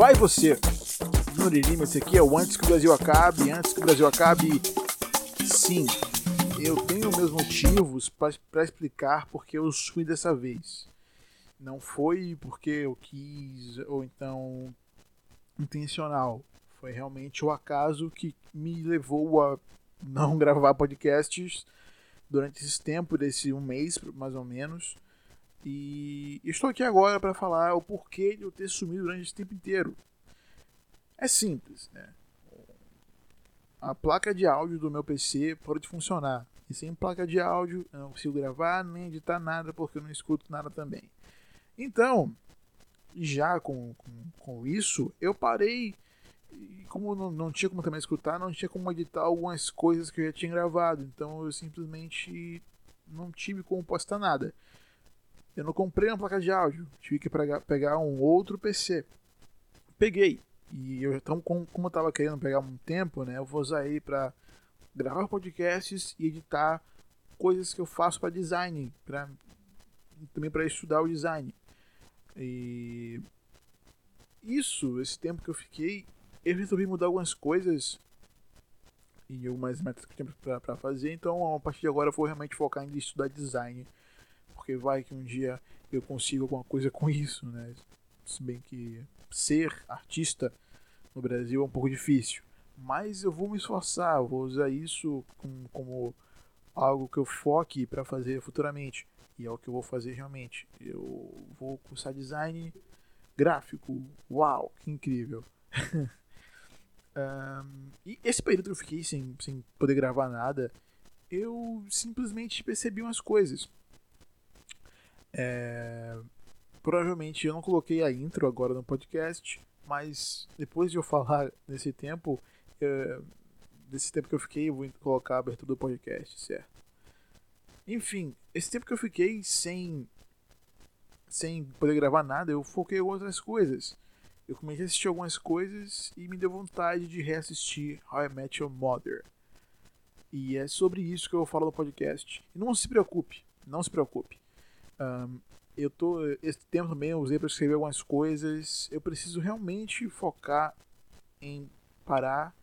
Vai você? Nuririma, esse aqui é o Antes que o Brasil Acabe. Antes que o Brasil acabe, sim, eu tenho meus motivos para explicar porque eu fui dessa vez. Não foi porque eu quis ou então intencional. Foi realmente o acaso que me levou a não gravar podcasts durante esse tempo, desse um mês mais ou menos. E estou aqui agora para falar o porquê de eu ter sumido durante esse tempo inteiro. É simples, né? A placa de áudio do meu PC parou de funcionar. E sem placa de áudio eu não consigo gravar nem editar nada porque eu não escuto nada também. Então, já com, com, com isso, eu parei. E como não, não tinha como também escutar, não tinha como editar algumas coisas que eu já tinha gravado. Então eu simplesmente não tive como postar nada. Eu não comprei uma placa de áudio, tive que pegar um outro PC. Peguei. E eu, então, como, eu estava querendo pegar um tempo, né, eu vou usar ele para gravar podcasts e editar coisas que eu faço para design, também para estudar o design. E isso, esse tempo que eu fiquei, eu resolvi mudar algumas coisas e algumas metas que eu tinha para fazer. Então, a partir de agora, eu vou realmente focar em estudar design porque vai que um dia eu consigo alguma coisa com isso, né? Se bem que ser artista no Brasil é um pouco difícil. Mas eu vou me esforçar, vou usar isso como, como algo que eu foque para fazer futuramente. E é o que eu vou fazer realmente. Eu vou cursar design gráfico. Uau, que incrível! um, e esse período que eu fiquei sem, sem poder gravar nada, eu simplesmente percebi umas coisas. É... Provavelmente eu não coloquei a intro agora no podcast, mas depois de eu falar nesse tempo, é... desse tempo que eu fiquei, eu vou colocar a abertura do podcast, certo? Enfim, esse tempo que eu fiquei sem sem poder gravar nada, eu foquei em outras coisas. Eu comecei a assistir algumas coisas e me deu vontade de reassistir How I Met Your Mother. E é sobre isso que eu falo no podcast. E não se preocupe, não se preocupe. Um, eu tô esse tempo também eu usei para escrever algumas coisas. Eu preciso realmente focar em parar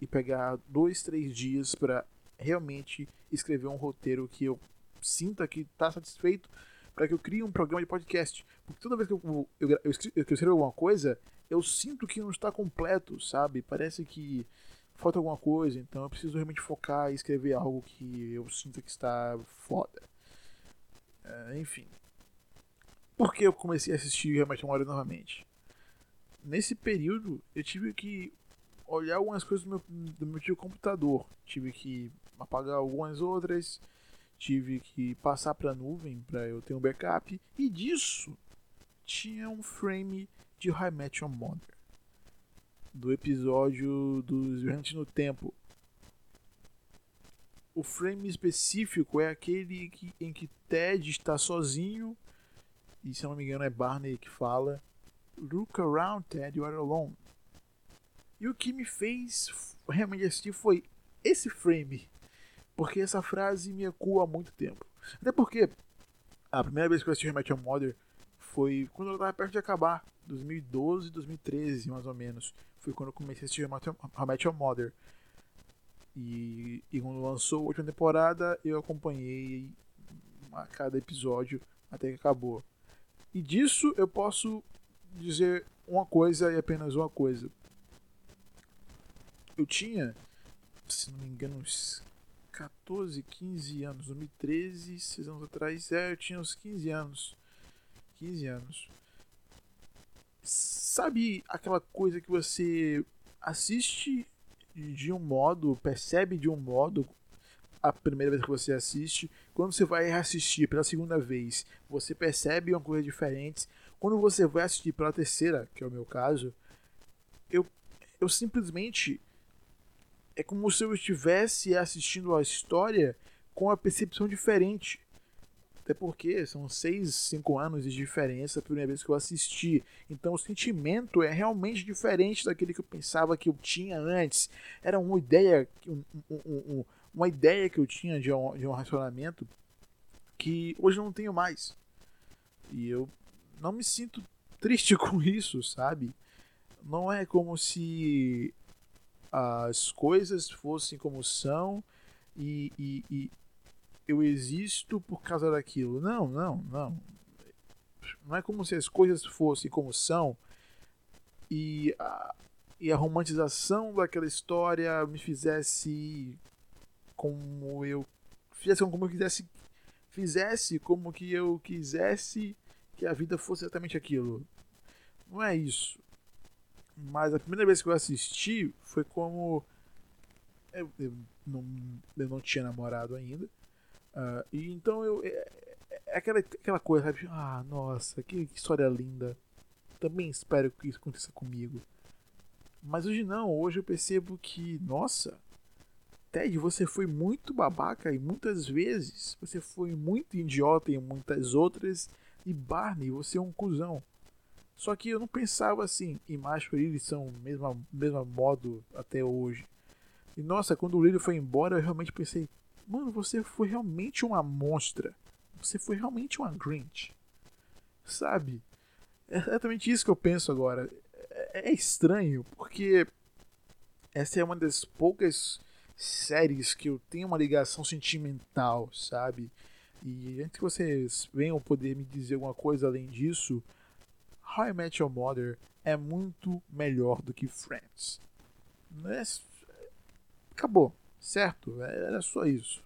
e pegar dois, três dias para realmente escrever um roteiro que eu sinta que está satisfeito para que eu crie um programa de podcast. Porque toda vez que eu, eu, eu, escrevo, eu escrevo alguma coisa, eu sinto que não está completo, sabe? Parece que falta alguma coisa. Então eu preciso realmente focar e escrever algo que eu sinta que está foda. É, enfim. Por que eu comecei a assistir Realmente Memória novamente? Nesse período, eu tive que olhar algumas coisas do meu, do meu tio computador. Tive que apagar algumas outras. Tive que passar para a nuvem para eu ter um backup. E disso tinha um frame de Met Your Mother. Do episódio dos Viajantes no Tempo o frame específico é aquele que, em que Ted está sozinho, e se não me engano é Barney que fala: Look around, Ted, you are alone. E o que me fez realmente assistir foi esse frame, porque essa frase me ecoa há muito tempo. Até porque a primeira vez que eu assisti Met Your Mother foi quando ela estava perto de acabar, 2012, 2013 mais ou menos. Foi quando eu comecei a assistir Met Your Mother. E, e quando lançou a última temporada, eu acompanhei a cada episódio até que acabou. E disso eu posso dizer uma coisa e apenas uma coisa. Eu tinha, se não me engano, uns 14, 15 anos, 2013, 6 anos atrás, é, eu tinha uns 15 anos. 15 anos. Sabe aquela coisa que você assiste de um modo, percebe de um modo a primeira vez que você assiste, quando você vai assistir pela segunda vez, você percebe uma coisa diferente. Quando você vai assistir pela terceira, que é o meu caso, eu, eu simplesmente é como se eu estivesse assistindo a história com a percepção diferente. Até porque são seis, cinco anos de diferença a primeira vez que eu assisti. Então o sentimento é realmente diferente daquele que eu pensava que eu tinha antes. Era uma ideia, um, um, um, uma ideia que eu tinha de um, de um que hoje eu não tenho mais. E eu não me sinto triste com isso, sabe? Não é como se as coisas fossem como são e, e eu existo por causa daquilo. Não, não, não. Não é como se as coisas fossem como são e a, e a romantização daquela história me fizesse como eu fizesse como eu quisesse fizesse como que eu quisesse que a vida fosse exatamente aquilo. Não é isso. Mas a primeira vez que eu assisti foi como eu, eu, não, eu não tinha namorado ainda. Uh, e então eu. É, é, é, aquela, aquela coisa, sabe? Ah, nossa, que, que história linda. Também espero que isso aconteça comigo. Mas hoje não, hoje eu percebo que, nossa, Ted, você foi muito babaca e muitas vezes você foi muito idiota em muitas outras. E Barney, você é um cuzão. Só que eu não pensava assim, e Macho e Lily são o mesmo, mesmo modo até hoje. E nossa, quando o Lily foi embora, eu realmente pensei, mano, você foi realmente uma monstra. Você foi realmente uma Grinch. Sabe? É exatamente isso que eu penso agora. É, é estranho, porque essa é uma das poucas séries que eu tenho uma ligação sentimental, sabe? E antes que vocês venham poder me dizer alguma coisa além disso, How I Met Your Mother é muito melhor do que Friends. É... Acabou, certo? Era só isso.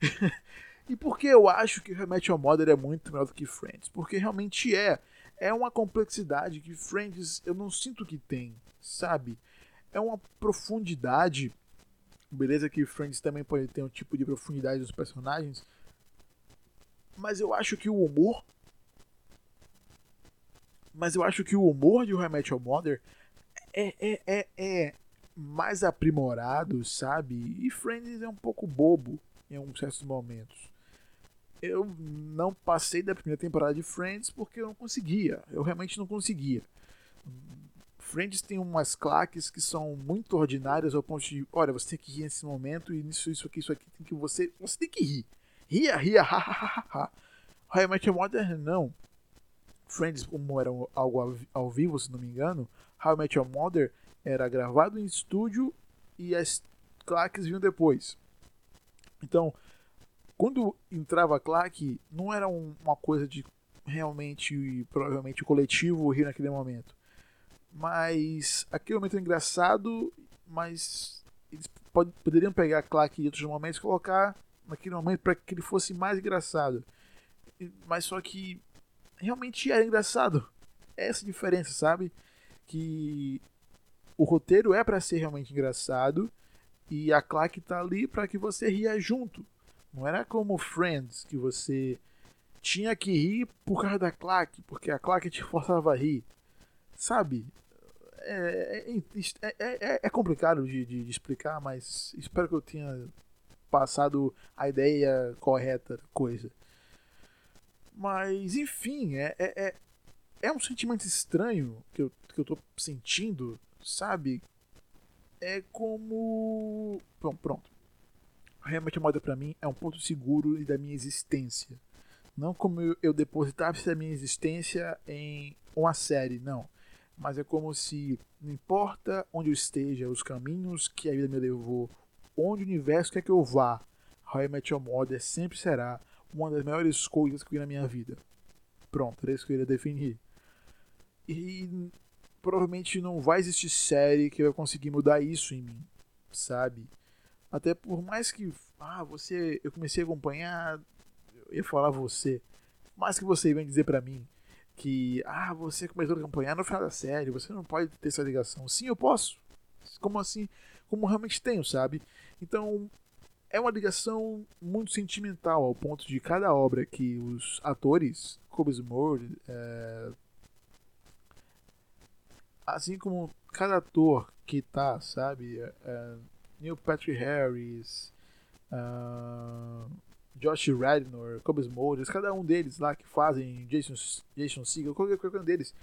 e por que eu acho que Met Your Mother é muito melhor do que Friends? Porque realmente é. É uma complexidade que Friends eu não sinto que tem, sabe? É uma profundidade. Beleza que Friends também pode ter um tipo de profundidade dos personagens. Mas eu acho que o humor mas eu acho que o humor de Met Your Mother é, é, é, é mais aprimorado, sabe? E Friends é um pouco bobo em alguns certos momentos. Eu não passei da primeira temporada de Friends porque eu não conseguia. Eu realmente não conseguia. Friends tem umas claques que são muito ordinárias ao ponto de, olha, você tem que rir nesse momento e nisso, isso aqui, isso aqui, tem que você, você tem que rir. Ria, ria, ha, ha, ha, ha. How I Met Your Mother, não. Friends, como era algo ao vivo, se não me engano, How I Met Your Mother era gravado em estúdio e as claques vinham depois. Então, quando entrava a claque, não era um, uma coisa de realmente, provavelmente, o coletivo rir naquele momento. Mas aquele momento é engraçado, mas eles pod poderiam pegar a claque em outros momentos e colocar naquele momento para que ele fosse mais engraçado. Mas só que realmente era engraçado. É essa diferença, sabe? Que o roteiro é para ser realmente engraçado e a claque tá ali para que você ria junto. Não era como Friends que você tinha que rir por causa da claque, porque a claque te forçava a rir. Sabe? É, é, é, é complicado de, de, de, explicar, mas espero que eu tenha passado a ideia correta da coisa. Mas, enfim, é, é, é, é, um sentimento estranho que eu, que eu tô sentindo, sabe? É como. Bom, pronto. Realmente a moda para mim é um ponto seguro da minha existência. Não como eu, depositasse a minha existência em uma série, não. Mas é como se, não importa onde eu esteja, os caminhos que a vida me levou, onde o universo quer que eu vá, How I Met Your Mother sempre será uma das maiores coisas que eu vi na minha vida. Pronto, era isso que eu ia definir. E provavelmente não vai existir série que vai conseguir mudar isso em mim, sabe? Até por mais que, ah, você, eu comecei a acompanhar, eu ia falar você, mais que você venha dizer para mim que, ah, você começou a acompanhar no final da série, você não pode ter essa ligação. Sim, eu posso. Como assim? Como realmente tenho, sabe? Então, é uma ligação muito sentimental, ao ponto de cada obra que os atores, Cobus Moore, é, assim como cada ator que tá, sabe, é, Neil Patrick Harris, uh, Josh Radnor, Cobus Moore, cada um deles lá que fazem Jason, Jason Segel, qualquer, qualquer um deles,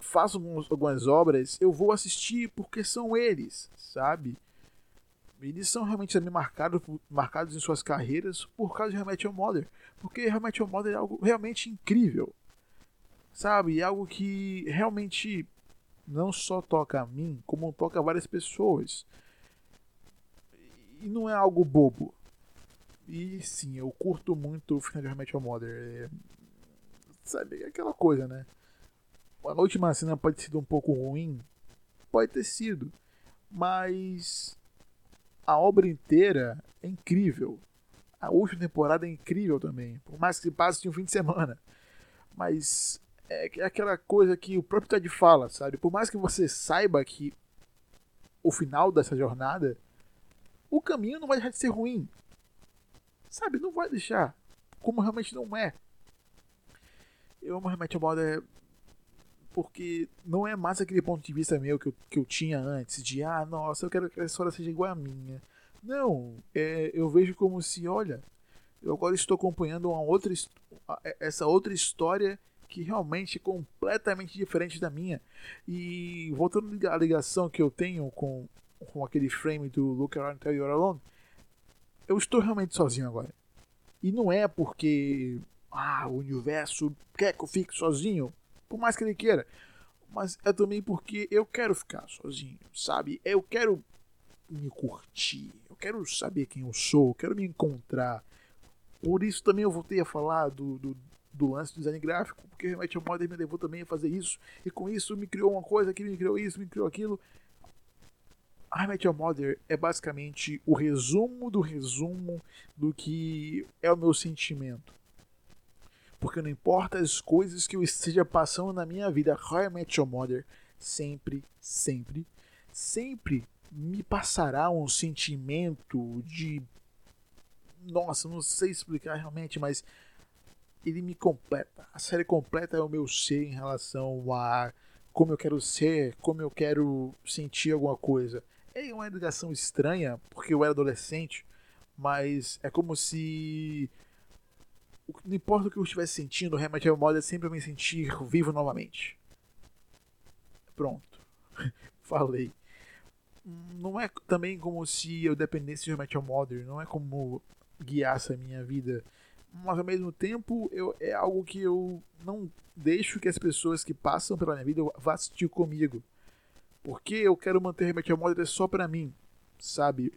façam algumas obras, eu vou assistir porque são eles, sabe? eles são realmente também marcados, marcados em suas carreiras por causa de How Your Mother. Porque How Your Mother é algo realmente incrível. Sabe? Algo que realmente não só toca a mim, como toca várias pessoas. E não é algo bobo. E sim, eu curto muito o final de Metal Mother. É, sabe, é aquela coisa, né? A última cena pode ter sido um pouco ruim. Pode ter sido. Mas a obra inteira é incrível. A última temporada é incrível também. Por mais que se passe de um fim de semana. Mas é, é aquela coisa que o próprio Ted fala, sabe? Por mais que você saiba que o final dessa jornada, o caminho não vai deixar de ser ruim. Sabe? Não vai deixar. Como realmente não é. Eu amo Remet Mother porque não é mais aquele ponto de vista meu que eu, que eu tinha antes, de ah, nossa, eu quero que a história seja igual à minha. Não, é, eu vejo como se, olha, eu agora estou acompanhando uma outra, essa outra história que realmente é completamente diferente da minha. E voltando à ligação que eu tenho com, com aquele frame do Look Around Tell You're Alone, eu estou realmente sozinho agora. E não é porque ah, o universo quer que eu fique sozinho, por mais que ele queira. Mas é também porque eu quero ficar sozinho, sabe? Eu quero me curtir, eu quero saber quem eu sou, eu quero me encontrar. Por isso também eu voltei a falar do, do, do lance do design gráfico, porque realmente o Modern me levou também a fazer isso, e com isso me criou uma coisa, que me criou isso, me criou aquilo. I Met Your Mother é basicamente o resumo do resumo do que é o meu sentimento. Porque não importa as coisas que eu esteja passando na minha vida, How I Met Your Mother sempre, sempre, sempre me passará um sentimento de. Nossa, não sei explicar realmente, mas ele me completa. A série completa é o meu ser em relação a como eu quero ser, como eu quero sentir alguma coisa. É uma ligação estranha, porque eu era adolescente, mas é como se. Não importa o que eu estivesse sentindo, o Remet modo é sempre me sentir vivo novamente. Pronto. Falei não é também como se eu dependesse de Metal Mother, não é como guiasse a minha vida, mas ao mesmo tempo eu, é algo que eu não deixo que as pessoas que passam pela minha vida vá assistir comigo. Porque eu quero manter Metal Mother só pra mim, sabe?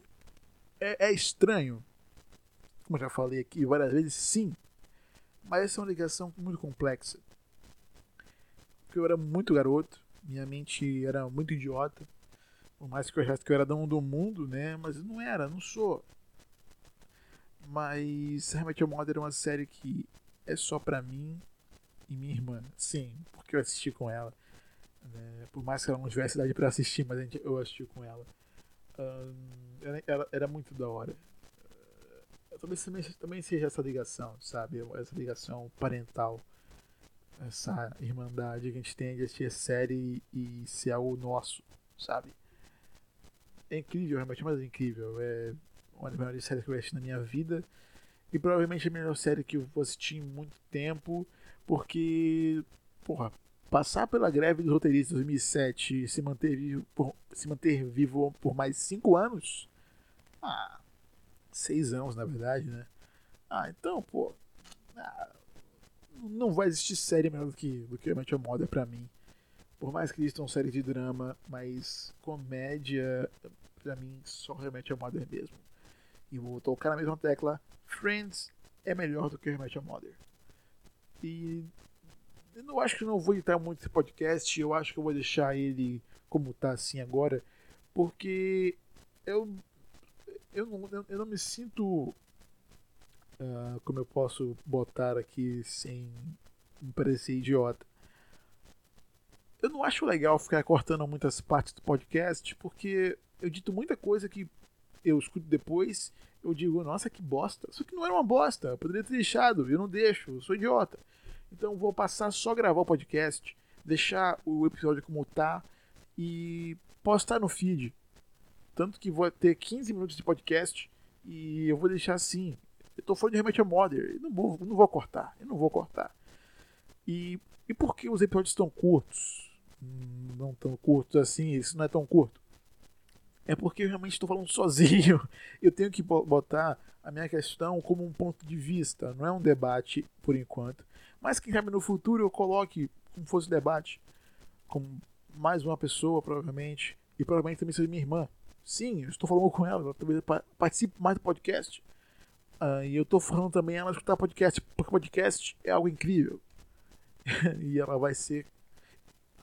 É, é estranho, como eu já falei aqui várias vezes, sim, mas essa é uma ligação muito complexa. Porque eu era muito garoto, minha mente era muito idiota por mais que eu achasse que eu era dono do mundo, né? Mas não era, não sou. Mas realmente Your Mother é uma série que é só pra mim e minha irmã. Sim, porque eu assisti com ela. Né? Por mais que ela não tivesse idade pra assistir, mas gente, eu assisti com ela. Um, era, era, muito da hora. Uh, talvez também, também seja essa ligação, sabe? Essa ligação parental. Essa irmandade que a gente tem de assistir a série e ser algo nosso, sabe? é incrível, realmente, mas é incrível. É uma das melhores séries que eu assisti na minha vida. E provavelmente a melhor série que eu vou assistir em muito tempo. Porque, porra, passar pela greve dos roteiristas em 2007 e se manter vivo por, se manter vivo por mais 5 anos. Ah, 6 anos na verdade, né? Ah, então, pô. Ah, não vai existir série melhor do que, do que a Meteor Mother pra mim. Por mais que existam séries de drama, mas comédia pra mim só remete a Mother mesmo. E vou tocar na mesma tecla. Friends é melhor do que remete a Mother. E eu não acho que não vou editar muito esse podcast. Eu acho que eu vou deixar ele como tá assim agora. Porque eu eu não, eu não me sinto uh, como eu posso botar aqui sem parecer idiota. Eu não acho legal ficar cortando muitas partes do podcast, porque eu dito muita coisa que eu escuto depois, eu digo, nossa, que bosta. Só que não era uma bosta, eu poderia ter deixado, eu não deixo, eu sou idiota. Então vou passar só gravar o podcast, deixar o episódio como tá e postar no feed. Tanto que vou ter 15 minutos de podcast e eu vou deixar assim. Eu tô falando de Remet Mother, eu não vou, não vou cortar, eu não vou cortar. E, e por que os episódios estão curtos? Hum, não tão curtos assim, isso não é tão curto é porque eu realmente estou falando sozinho. Eu tenho que botar a minha questão como um ponto de vista, não é um debate por enquanto. Mas quem sabe no futuro eu coloque como fosse debate com mais uma pessoa, provavelmente, e provavelmente também seja minha irmã. Sim, eu estou falando com ela, ela talvez participe mais do podcast. Uh, e eu estou falando também ela escutar podcast, porque podcast é algo incrível. e ela vai ser,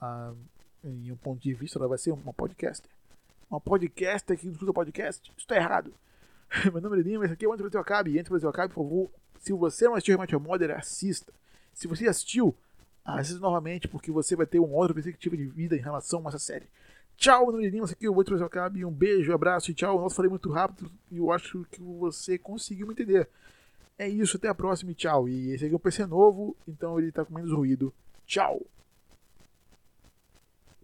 uh, em um ponto de vista, ela vai ser uma podcaster. Uma podcaster que escuta podcast. Isso está errado. Meu nome é Lima, esse aqui é o Antes Brasil Acabe. Antes Brasil Acabe, por favor, se você não assistiu Remote Modern, assista. Se você assistiu, assista novamente, porque você vai ter uma outra perspectiva de vida em relação a essa série. Tchau, meu nome é Lima, esse aqui é o Antes Brasil Acabe. Um beijo, um abraço e tchau. Nossa, falei muito rápido e eu acho que você conseguiu me entender. É isso, até a próxima e tchau. E esse aqui é um PC novo, então ele está com menos ruído. Tchau!